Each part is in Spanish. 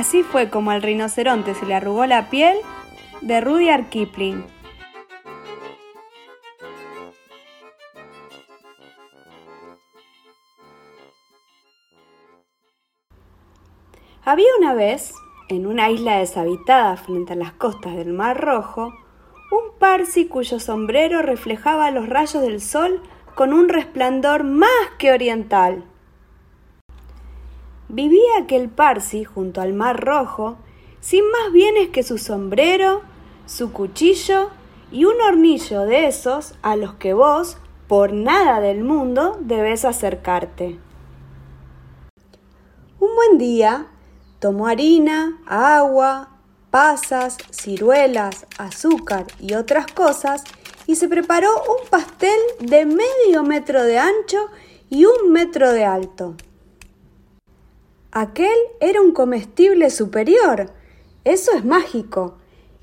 Así fue como al rinoceronte se le arrugó la piel de Rudyard Kipling. Había una vez, en una isla deshabitada frente a las costas del Mar Rojo, un parsi cuyo sombrero reflejaba los rayos del sol con un resplandor más que oriental. Vivía aquel parsi junto al Mar Rojo, sin más bienes que su sombrero, su cuchillo y un hornillo de esos a los que vos, por nada del mundo, debes acercarte. Un buen día, tomó harina, agua, pasas, ciruelas, azúcar y otras cosas y se preparó un pastel de medio metro de ancho y un metro de alto. Aquel era un comestible superior, eso es mágico,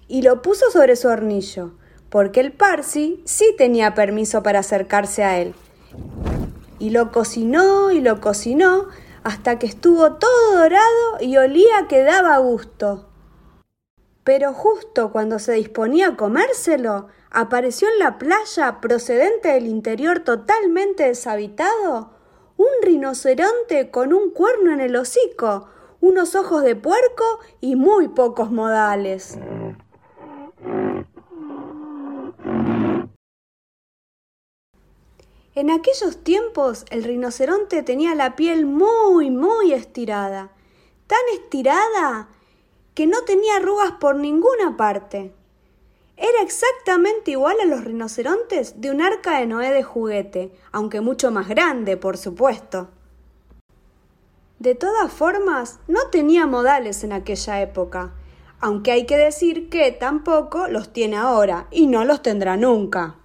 y lo puso sobre su hornillo, porque el Parsi sí tenía permiso para acercarse a él. Y lo cocinó y lo cocinó hasta que estuvo todo dorado y olía que daba gusto. Pero justo cuando se disponía a comérselo, apareció en la playa, procedente del interior totalmente deshabitado, un rinoceronte con un cuerno en el hocico, unos ojos de puerco y muy pocos modales. En aquellos tiempos el rinoceronte tenía la piel muy, muy estirada, tan estirada que no tenía arrugas por ninguna parte. Era exactamente igual a los rinocerontes de un arca de Noé de juguete, aunque mucho más grande, por supuesto. De todas formas, no tenía modales en aquella época, aunque hay que decir que tampoco los tiene ahora y no los tendrá nunca.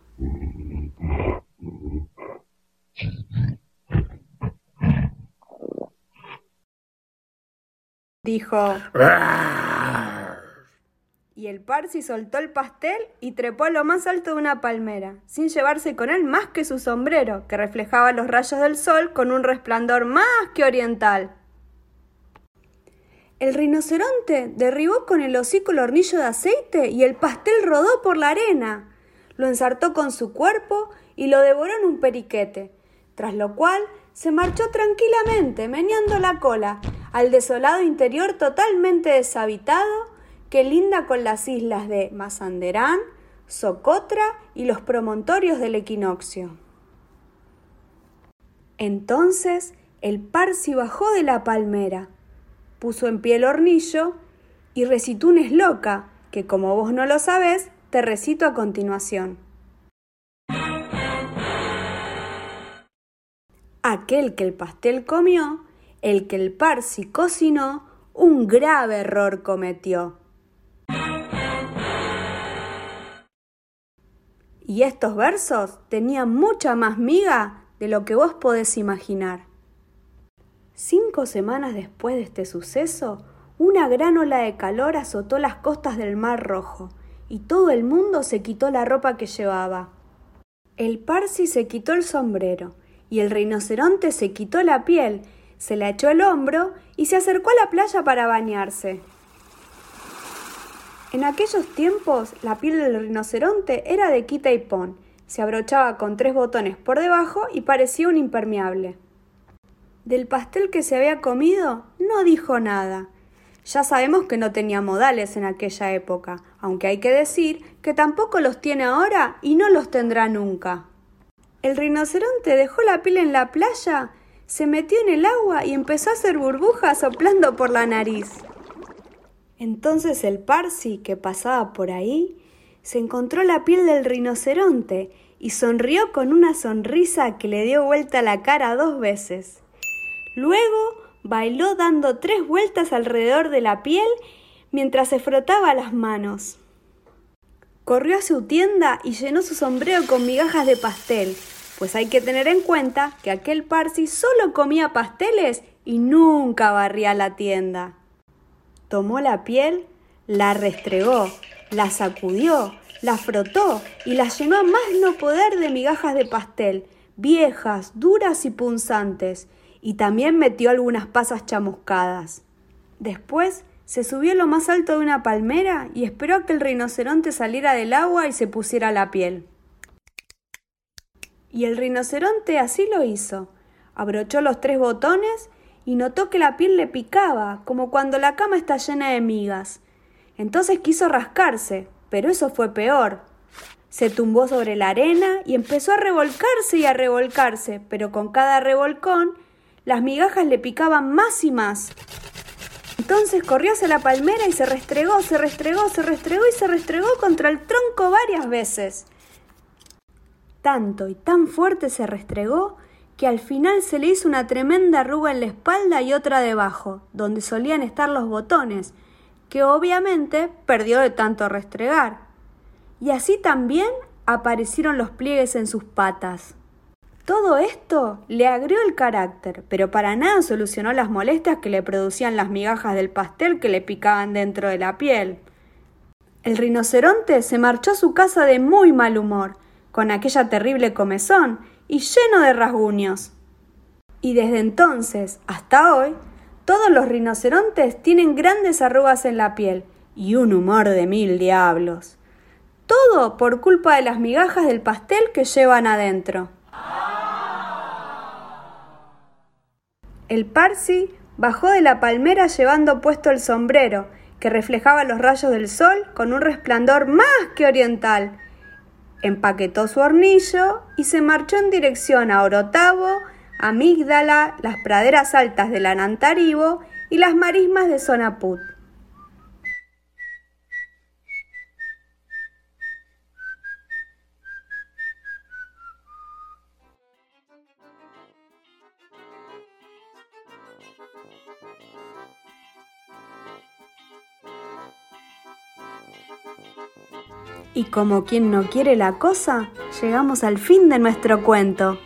dijo. Y el Parsi soltó el pastel y trepó a lo más alto de una palmera, sin llevarse con él más que su sombrero, que reflejaba los rayos del sol con un resplandor más que oriental. El rinoceronte derribó con el hocico el hornillo de aceite y el pastel rodó por la arena. Lo ensartó con su cuerpo y lo devoró en un periquete, tras lo cual se marchó tranquilamente, meneando la cola, al desolado interior totalmente deshabitado que linda con las islas de Mazanderán, Socotra y los promontorios del equinoccio. Entonces el Parsi bajó de la palmera, puso en pie el hornillo y recitó un esloca que, como vos no lo sabés, te recito a continuación. Aquel que el pastel comió el que el Parsi cocinó, un grave error cometió. Y estos versos tenían mucha más miga de lo que vos podés imaginar. Cinco semanas después de este suceso, una gran ola de calor azotó las costas del Mar Rojo, y todo el mundo se quitó la ropa que llevaba. El Parsi se quitó el sombrero, y el rinoceronte se quitó la piel, se le echó el hombro y se acercó a la playa para bañarse. En aquellos tiempos la piel del rinoceronte era de quita y pon, se abrochaba con tres botones por debajo y parecía un impermeable. Del pastel que se había comido no dijo nada. Ya sabemos que no tenía modales en aquella época, aunque hay que decir que tampoco los tiene ahora y no los tendrá nunca. El rinoceronte dejó la piel en la playa se metió en el agua y empezó a hacer burbujas soplando por la nariz. Entonces el Parsi, que pasaba por ahí, se encontró la piel del rinoceronte y sonrió con una sonrisa que le dio vuelta la cara dos veces. Luego bailó dando tres vueltas alrededor de la piel mientras se frotaba las manos. Corrió a su tienda y llenó su sombrero con migajas de pastel, pues hay que tener en cuenta que aquel Parsi solo comía pasteles y nunca barría la tienda. Tomó la piel, la restregó, la sacudió, la frotó y la llenó a más no poder de migajas de pastel, viejas, duras y punzantes, y también metió algunas pasas chamuscadas. Después Se subió a lo más alto de una palmera y esperó a que el rinoceronte saliera del agua y se pusiera la piel. Y el rinoceronte así lo hizo. Abrochó los tres botones y notó que la piel le picaba, como cuando la cama está llena de migas. Entonces quiso rascarse, pero eso fue peor. Se tumbó sobre la arena y empezó a revolcarse y a revolcarse, pero con cada revolcón las migajas le picaban más y más. Entonces corrió hacia la palmera y se restregó, se restregó, se restregó y se restregó contra el tronco varias veces. Tanto y tan fuerte se restregó que al final se le hizo una tremenda arruga en la espalda y otra debajo, donde solían estar los botones, que obviamente perdió de tanto restregar. Y así también aparecieron los pliegues en sus patas. Todo esto le agrió el carácter, pero para nada solucionó las molestias que le producían las migajas del pastel que le picaban dentro de la piel. El rinoceronte se marchó a su casa de muy mal humor, con aquella terrible comezón, y lleno de rasguños. Y desde entonces hasta hoy, todos los rinocerontes tienen grandes arrugas en la piel y un humor de mil diablos. Todo por culpa de las migajas del pastel que llevan adentro. El Parsi bajó de la palmera llevando puesto el sombrero, que reflejaba los rayos del sol con un resplandor más que oriental, empaquetó su hornillo y se marchó en dirección a Orotavo, Amígdala, las praderas altas de la Nantaribo y las marismas de Sonaput. Y como quien no quiere la cosa, llegamos al fin de nuestro cuento.